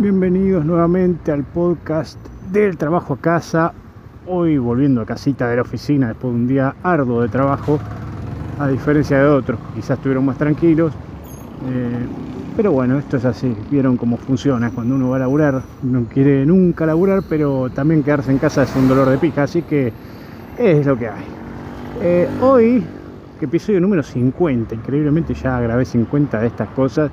Bienvenidos nuevamente al podcast del trabajo a casa. Hoy volviendo a casita de la oficina después de un día arduo de trabajo, a diferencia de otros quizás estuvieron más tranquilos. Eh, pero bueno, esto es así. Vieron cómo funciona cuando uno va a laburar. No quiere nunca laburar, pero también quedarse en casa es un dolor de pija. Así que es lo que hay. Eh, hoy, episodio número 50, increíblemente ya grabé 50 de estas cosas.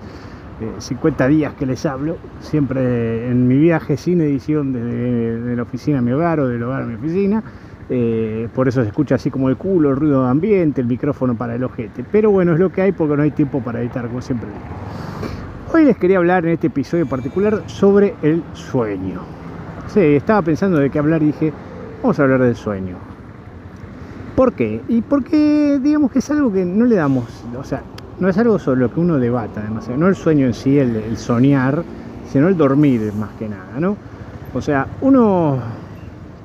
50 eh, días que les hablo, siempre en mi viaje sin edición desde la oficina a mi hogar o del hogar a mi oficina. Eh, por eso se escucha así como el culo, el ruido de ambiente, el micrófono para el ojete. Pero bueno, es lo que hay porque no hay tiempo para editar, como siempre digo. Hoy les quería hablar en este episodio particular sobre el sueño. Sí, estaba pensando de qué hablar y dije, vamos a hablar del sueño. ¿Por qué? Y porque digamos que es algo que no le damos, o sea, no es algo sobre lo que uno debata demasiado, no el sueño en sí, el, soñar, sino el dormir más que nada, ¿no? O sea, uno,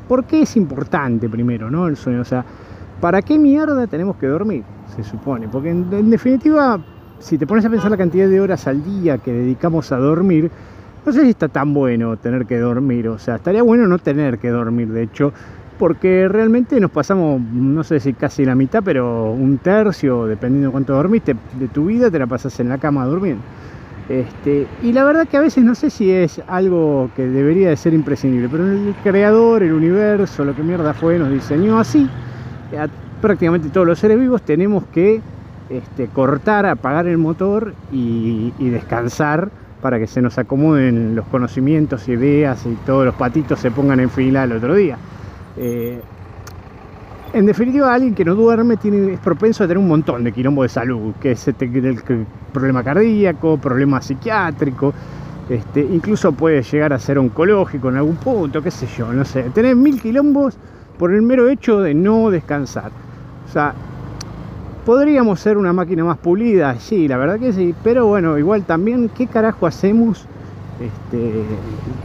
¿por qué es importante primero, ¿no? El sueño, o sea, ¿para qué mierda tenemos que dormir? Se supone, porque en definitiva si te pones a pensar la cantidad de horas al día que dedicamos a dormir, no sé si está tan bueno tener que dormir, o sea, estaría bueno no tener que dormir, de hecho, porque realmente nos pasamos, no sé si casi la mitad, pero un tercio, dependiendo de cuánto dormiste, de tu vida te la pasas en la cama durmiendo. Este, y la verdad que a veces no sé si es algo que debería de ser imprescindible, pero el creador, el universo, lo que mierda fue, nos diseñó así. prácticamente todos los seres vivos tenemos que este, cortar, apagar el motor y, descansar para que se nos acomoden los conocimientos, ideas y todos los patitos se pongan en fila el otro día. Eh, en definitiva, alguien que no duerme tiene, es propenso a tener un montón de quilombo de salud, que es este, el, problema cardíaco, problema psiquiátrico, este, incluso puede llegar a ser oncológico en algún punto, qué sé yo, no sé. Tener mil quilombos por el mero hecho de no descansar. O sea, Podríamos ser una máquina más pulida, sí, la verdad que sí, pero bueno, igual también, ¿qué carajo hacemos este,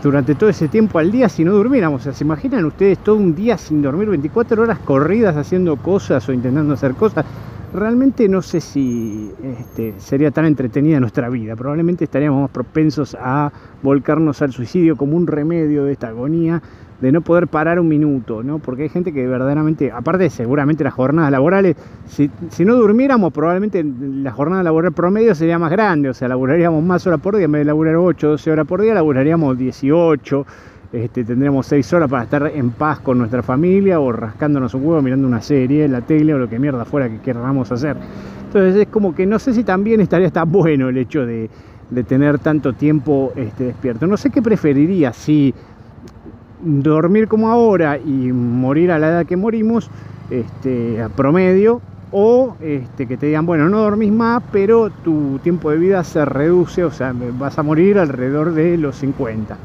durante todo ese tiempo al día si no durmiéramos? ¿se imaginan ustedes todo un día sin dormir, 24 horas corridas haciendo cosas o intentando hacer cosas? Realmente no sé si este, sería tan entretenida nuestra vida, probablemente estaríamos más propensos a volcarnos al suicidio como un remedio de esta agonía de no poder parar un minuto, ¿no? Porque hay gente que verdaderamente, aparte seguramente las jornadas laborales, si, no durmiéramos, probablemente la jornada laboral promedio sería más grande, o sea, laburaríamos más horas por día, en vez de laburar 8, 12 horas por día, laburaríamos 18, este, tendríamos 6 horas para estar en paz con nuestra familia o rascándonos un huevo mirando una serie, la tele o lo que mierda fuera que queramos hacer. Entonces es como que no sé si también estaría tan bueno el hecho de, tener tanto tiempo este, despierto. No sé qué preferiría, si dormir como ahora y morir a la edad que morimos, este, a promedio, o este, que te digan, bueno, no dormís más, pero tu tiempo de vida se reduce, o sea, vas a morir alrededor de los 50,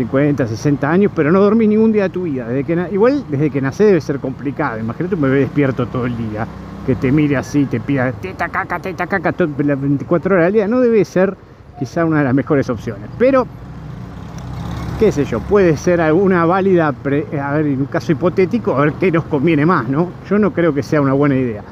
50, 60 años, pero no dormís ningún día de tu vida. Desde que, igual desde que nacé debe ser complicado, imagínate me bebé despierto todo el día, que te mire así, te pida teta caca, teta caca, las 24 horas al día, no debe ser quizá una de las mejores opciones, pero qué sé yo, puede ser alguna válida, a ver, en un caso hipotético, a ver qué nos conviene más, ¿no? Yo no creo que sea una buena idea.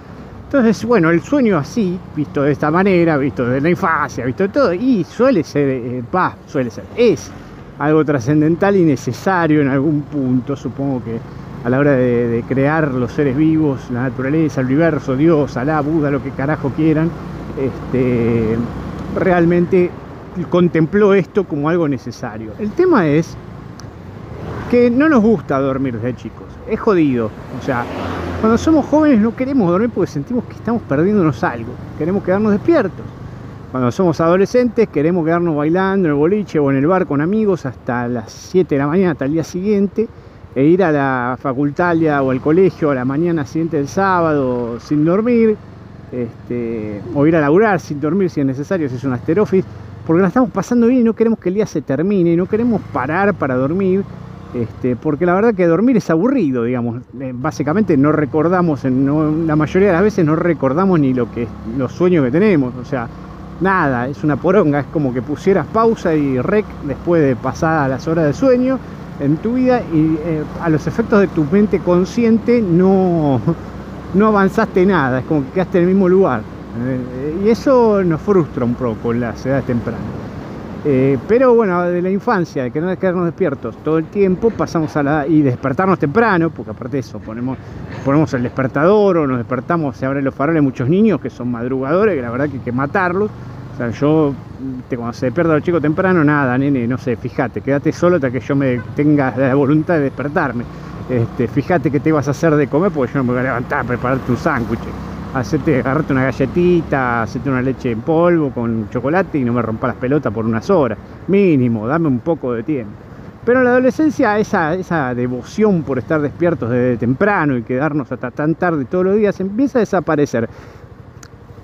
Entonces, bueno, el sueño así, visto de esta manera, visto de la infancia, visto de todo, y suele ser, eh, va, suele ser, es algo trascendental y necesario en algún punto, supongo que a la hora de, crear los seres vivos, la naturaleza, el universo, Dios, Alá, Buda, lo que carajo quieran, este, realmente contempló esto como algo necesario. El tema es que no nos gusta dormir desde chicos, es jodido. O sea, cuando somos jóvenes no queremos dormir porque sentimos que estamos perdiéndonos algo, queremos quedarnos despiertos. Cuando somos adolescentes queremos quedarnos bailando en el boliche o en el bar con amigos hasta las 7 de la mañana, hasta el día siguiente, e ir a la facultad o al colegio a la mañana siguiente del sábado sin dormir, este, o ir a laburar sin dormir si es necesario, si es un asterofis porque la estamos pasando bien y no queremos que el día se termine, y no queremos parar para dormir, este, porque la verdad que dormir es aburrido, digamos. Eh, básicamente no recordamos, la mayoría de las veces no recordamos ni lo que los sueños que tenemos, o sea, nada, es una poronga, es como que pusieras pausa y rec después de pasadas las horas de sueño en tu vida y eh, a los efectos de tu mente consciente no, no avanzaste nada, es como que quedaste en el mismo lugar. Eh, y eso nos frustra un poco en las edades tempranas. Eh, pero bueno, de la infancia, de que no quedarnos despiertos todo el tiempo, pasamos a la. y despertarnos temprano, porque aparte de eso, ponemos, ponemos el despertador o nos despertamos, se abren los faroles, muchos niños que son madrugadores, que la verdad que hay que matarlos. O sea, yo, cuando se despierta el chico temprano, nada, nene, no sé, fíjate, quédate solo hasta que yo me tenga la voluntad de despertarme. Este, fíjate que te vas a hacer de comer, porque yo no me voy a levantar a prepararte un sándwich hacerte, agarrarte una galletita, hacerte una leche en polvo con chocolate y no me rompa las pelotas por unas horas. Mínimo, dame un poco de tiempo. Pero en la adolescencia esa, esa devoción por estar despiertos desde temprano y quedarnos hasta tan tarde todos los días empieza a desaparecer.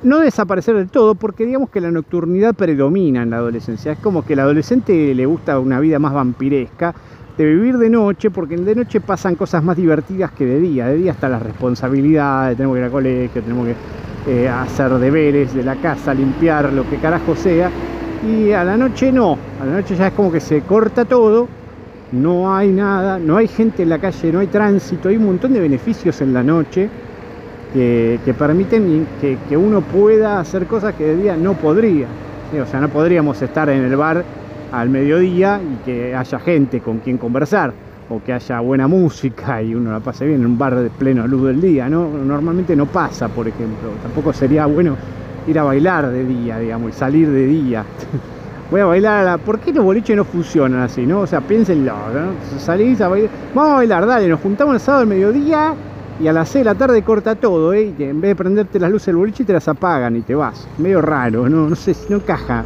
No desaparecer del todo porque digamos que la nocturnidad predomina en la adolescencia. Es como que al adolescente le gusta una vida más vampiresca de vivir de noche, porque de noche pasan cosas más divertidas que de día. De día están las responsabilidades, tenemos que ir al colegio, tenemos que eh, hacer deberes de la casa, limpiar, lo que carajo sea. Y a la noche no, a la noche ya es como que se corta todo, no hay nada, no hay gente en la calle, no hay tránsito, hay un montón de beneficios en la noche que, permiten que, uno pueda hacer cosas que de día no podría. O sea, no podríamos estar en el bar al mediodía y que haya gente con quien conversar o que haya buena música y uno la pase bien en un bar de pleno luz del día, ¿no? Normalmente no pasa, por ejemplo. Tampoco sería bueno ir a bailar de día, digamos, y salir de día. Voy a bailar a la... ¿Por qué los boliches no funcionan así, no? O sea, piénsenlo, ¿no? Salís a bailar... Vamos a bailar, dale, nos juntamos el sábado al mediodía y a las 6 de la tarde corta todo, ¿eh? Y en vez de prenderte las luces del boliche te las apagan y te vas. Medio raro, no, no sé, no encaja.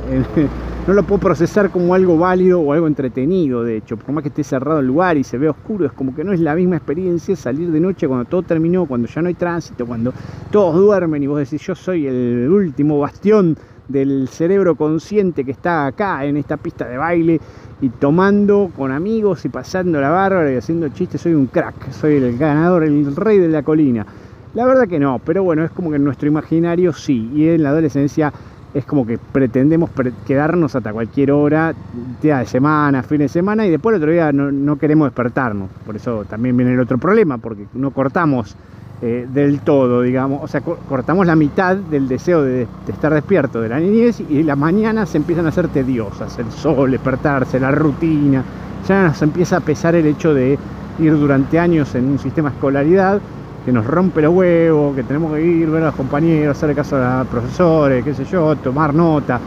No lo puedo procesar como algo válido o algo entretenido, de hecho. Por más que esté cerrado el lugar y se ve oscuro, es como que no es la misma experiencia salir de noche cuando todo terminó, cuando ya no hay tránsito, cuando todos duermen y vos decís, yo soy el último bastión del cerebro consciente que está acá en esta pista de baile y tomando con amigos y pasando la bárbara y haciendo chistes, soy un crack, soy el ganador, el rey de la colina. La verdad que no, pero bueno, es como que en nuestro imaginario sí, y en la adolescencia es como que pretendemos quedarnos hasta cualquier hora, día de semana, fin de semana, y después el otro día no, queremos despertarnos. Por eso también viene el otro problema, porque no cortamos eh, del todo, digamos, o sea, cortamos la mitad del deseo de, estar despierto de la niñez y la mañana se empiezan a hacer tediosas, el sol, despertarse, la rutina, ya nos empieza a pesar el hecho de ir durante años en un sistema de escolaridad que nos rompe los huevos, que tenemos que ir, ver a los compañeros, hacer caso a los profesores, qué sé yo, tomar nota,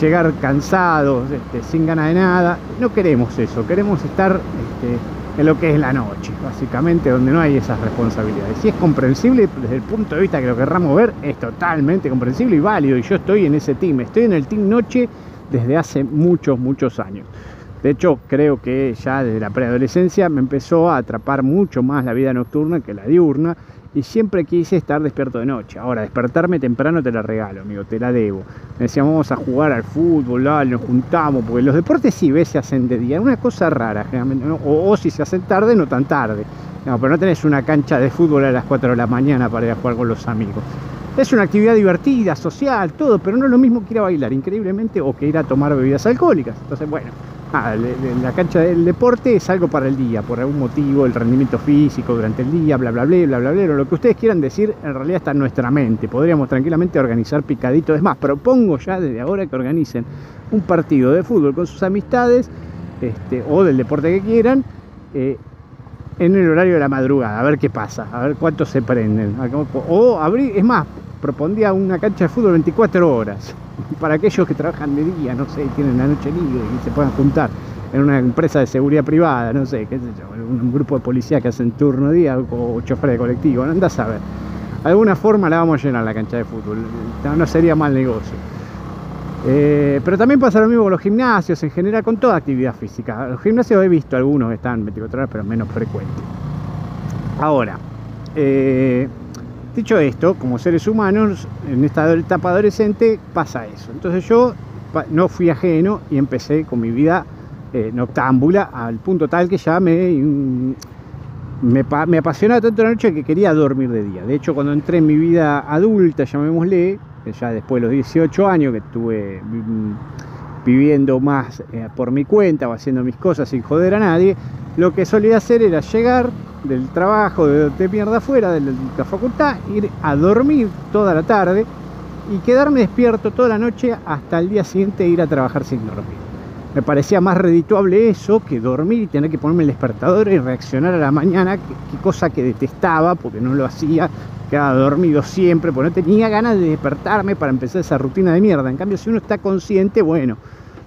llegar cansados, este, sin ganas de nada. No queremos eso, queremos estar este, en lo que es la noche, básicamente, donde no hay esas responsabilidades. Si es comprensible desde el punto de vista que lo querramos ver, es totalmente comprensible y válido. Y yo estoy en ese team, estoy en el team noche desde hace muchos, muchos años. De hecho, creo que ya desde la preadolescencia me empezó a atrapar mucho más la vida nocturna que la diurna y siempre quise estar despierto de noche. Ahora, despertarme temprano te la regalo, amigo, te la debo. Me decíamos, vamos a jugar al fútbol, nos juntamos, porque los deportes sí ves se hacen de día, una cosa rara, generalmente, o, si se hacen tarde, no tan tarde. No, pero no tenés una cancha de fútbol a las 4 de la mañana para ir a jugar con los amigos. Es una actividad divertida, social, todo, pero no es lo mismo que ir a bailar, increíblemente, o que ir a tomar bebidas alcohólicas. Entonces, bueno, Ah, la cancha del deporte es algo para el día, por algún motivo, el rendimiento físico durante el día, bla, bla, bla, bla, bla, bla, lo que ustedes quieran decir, en realidad está en nuestra mente. Podríamos tranquilamente organizar picaditos. Es más, propongo ya desde ahora que organicen un partido de fútbol con sus amistades este, o del deporte que quieran. Eh, en el horario de la madrugada, a ver qué pasa, a ver cuántos se prenden. O abrir, es más, propondría una cancha de fútbol 24 horas para aquellos que trabajan de día, no sé, tienen la noche libre y se puedan juntar en una empresa de seguridad privada, no sé, qué sé yo, un grupo de policía que hacen turno día o chofer de colectivo, no andas a ver. De alguna forma la vamos a llenar la cancha de fútbol, no, sería mal negocio. Eh, pero también pasa lo mismo con los gimnasios, en general, con toda actividad física. Los gimnasios he visto algunos que están 24 horas, pero menos frecuentes. Ahora, eh, Dicho esto, como seres humanos, en esta etapa adolescente pasa eso. Entonces yo no fui ajeno y empecé con mi vida eh, noctámbula al punto tal que ya me, me, me, apasionaba tanto la noche que quería dormir de día. De hecho, cuando entré en mi vida adulta, llamémosle, ya después de los 18 años que estuve mm, viviendo más eh, por mi cuenta o haciendo mis cosas sin joder a nadie, lo que solía hacer era llegar del trabajo de, de mierda afuera, de la facultad, ir a dormir toda la tarde y quedarme despierto toda la noche hasta el día siguiente e ir a trabajar sin dormir. Me parecía más redituable eso que dormir y tener que ponerme el despertador y reaccionar a la mañana, que, cosa que detestaba porque no lo hacía, quedaba dormido siempre, porque no tenía ganas de despertarme para empezar esa rutina de mierda. En cambio, si uno está consciente, bueno,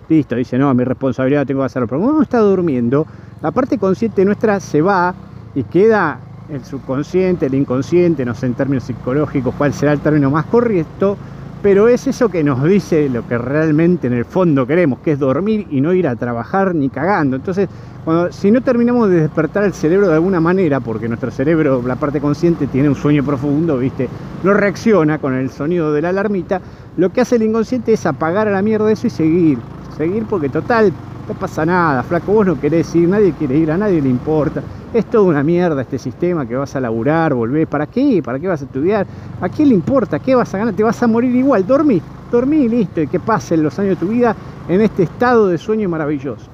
listo, dice, no, mi responsabilidad tengo que hacerlo. Pero cuando uno está durmiendo, la parte consciente nuestra se va y queda el subconsciente, el inconsciente, no sé en términos psicológicos cuál será el término más correcto, pero es eso que nos dice lo que realmente en el fondo queremos, que es dormir y no ir a trabajar ni cagando. Entonces, cuando, si no terminamos de despertar el cerebro de alguna manera, porque nuestro cerebro, la parte consciente, tiene un sueño profundo, ¿viste? No reacciona con el sonido de la alarmita, lo que hace el inconsciente es apagar a la mierda eso y seguir. Seguir porque total, no pasa nada, flaco, vos no querés ir, nadie quiere ir, a nadie le importa. Es toda una mierda este sistema que vas a laburar, volvés. ¿Para qué? ¿Para qué vas a estudiar? ¿A quién le importa? ¿Qué vas a ganar? Te vas a morir igual. Dormí, dormí y listo. Y que pasen los años de tu vida en este estado de sueño maravilloso.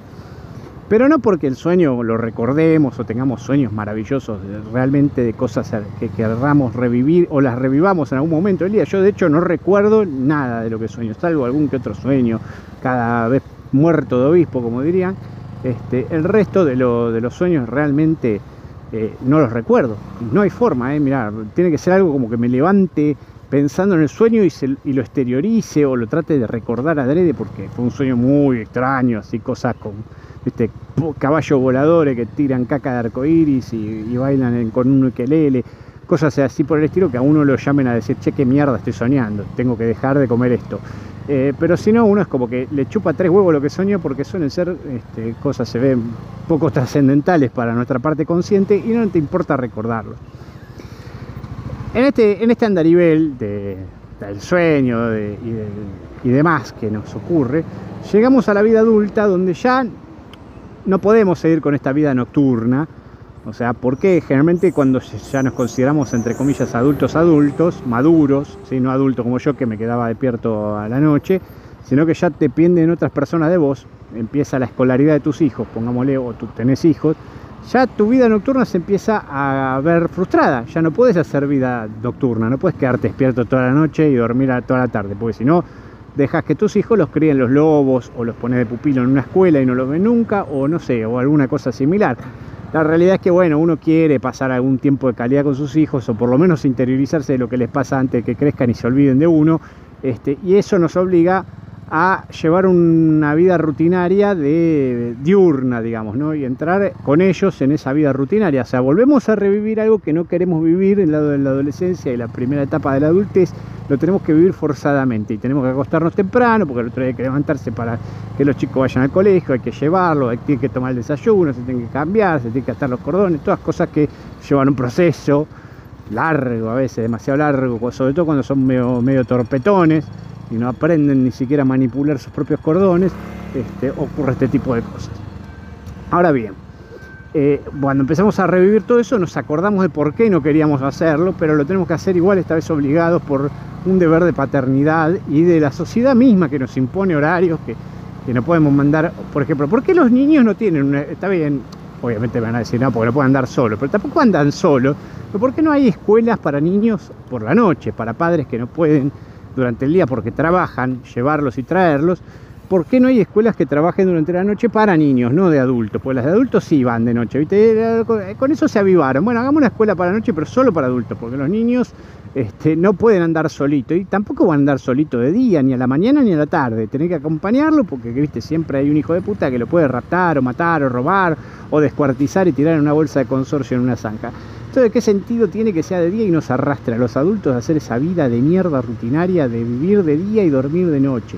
Pero no porque el sueño lo recordemos o tengamos sueños maravillosos realmente de cosas que querramos revivir o las revivamos en algún momento del día. Yo de hecho no recuerdo nada de lo que sueño, salvo algún que otro sueño, cada vez muerto de obispo, como dirían. Este, el resto de, los sueños realmente eh, no los recuerdo. No hay forma, eh, mirar, tiene que ser algo como que me levante pensando en el sueño y, lo exteriorice o lo trate de recordar adrede porque fue un sueño muy extraño, así cosas con este, caballos voladores que tiran caca de arcoiris y, y bailan con un ukelele, cosas así por el estilo que a uno lo llamen a decir, che, qué mierda estoy soñando, tengo que dejar de comer esto. Eh, pero si no, uno es como que le chupa tres huevos lo que soñó porque suelen ser este, cosas, se ven poco trascendentales para nuestra parte consciente y no te importa recordarlo. En este, en este andarivel del sueño y, demás que nos ocurre, llegamos a la vida adulta donde ya no podemos seguir con esta vida nocturna, o sea, porque generalmente cuando ya nos consideramos, entre comillas, adultos adultos, maduros, ¿sí? no adultos como yo que me quedaba despierto a la noche, sino que ya dependen otras personas de vos, empieza la escolaridad de tus hijos, pongámosle, o tú tenés hijos, ya tu vida nocturna se empieza a ver frustrada, ya no puedes hacer vida nocturna, no puedes quedarte despierto toda la noche y dormir toda la tarde, porque si no, dejas que tus hijos los críen los lobos o los pones de pupilo en una escuela y no los ven nunca, o no sé, o alguna cosa similar. La realidad es que, bueno, uno quiere pasar algún tiempo de calidad con sus hijos o por lo menos interiorizarse de lo que les pasa antes de que crezcan y se olviden de uno. Este, y eso nos obliga a llevar una vida rutinaria diurna, digamos. Y entrar con ellos en esa vida rutinaria. O sea, volvemos a revivir algo que no queremos vivir en lado de la adolescencia y la primera etapa de la adultez, lo tenemos que vivir forzadamente y tenemos que acostarnos temprano porque el otro día hay que levantarse para que los chicos vayan al colegio, hay que llevarlos, hay que tomar el desayuno, se tienen que cambiar, se tienen que atar los cordones, todas cosas que llevan un proceso largo a veces, demasiado largo, sobre todo cuando son medio torpetones y no aprenden ni siquiera a manipular sus propios cordones, este, ocurre este tipo de cosas. Ahora bien, eh, cuando empezamos a revivir todo eso nos acordamos de por qué no queríamos hacerlo, pero lo tenemos que hacer igual esta vez obligados por un deber de paternidad y de la sociedad misma que nos impone horarios que, no podemos mandar, por ejemplo, ¿por qué los niños no tienen una, está bien, obviamente me van a decir, no, porque no pueden andar solos, pero tampoco andan solos, ¿por qué no hay escuelas para niños por la noche, para padres que no pueden durante el día porque trabajan, llevarlos y traerlos, ¿por qué no hay escuelas que trabajen durante la noche para niños, no de adultos? Pues las de adultos sí van de noche, ¿viste? Con eso se avivaron. Bueno, hagamos una escuela para noche, pero solo para adultos, porque los niños este, no pueden andar solitos y tampoco van a andar solitos de día, ni a la mañana ni a la tarde. Tienen que acompañarlo porque, viste, siempre hay un hijo de puta que lo puede raptar o matar o robar o descuartizar y tirar en una bolsa de consorcio en una zanja. Entonces, ¿qué sentido tiene que sea de día y nos arrastre a los adultos a hacer esa vida de mierda rutinaria de vivir de día y dormir de noche?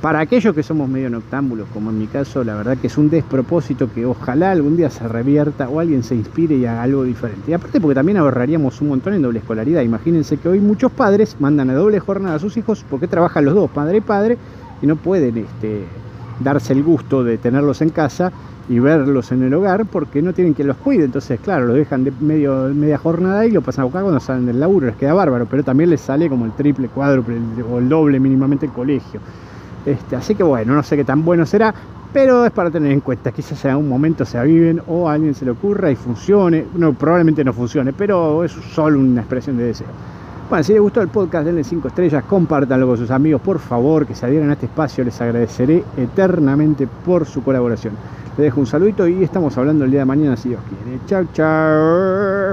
Para aquellos que somos medio noctámbulos, como en mi caso, la verdad que es un despropósito que ojalá algún día se revierta o alguien se inspire y haga algo diferente. Y aparte porque también ahorraríamos un montón en doble escolaridad. Imagínense que hoy muchos padres mandan a doble jornada a sus hijos porque trabajan los dos, padre y padre, y no pueden este, darse el gusto de tenerlos en casa y verlos en el hogar porque no tienen quien los cuide. Entonces, claro, los dejan de medio, media jornada y lo pasan a buscar cuando salen del laburo, les queda bárbaro, pero también les sale como el triple, cuádruple o el doble mínimamente el colegio. Este, así que bueno, no sé qué tan bueno será, pero es para tener en cuenta. Quizás en algún momento se aviven o a alguien se le ocurra y funcione. No, probablemente no funcione, pero es solo una expresión de deseo. Bueno, si les gustó el podcast, denle 5 estrellas, compártanlo con sus amigos, por favor, que se adhieran a este espacio, les agradeceré eternamente por su colaboración. Les dejo un saludito y estamos hablando el día de mañana si Dios quiere. Chao, chao.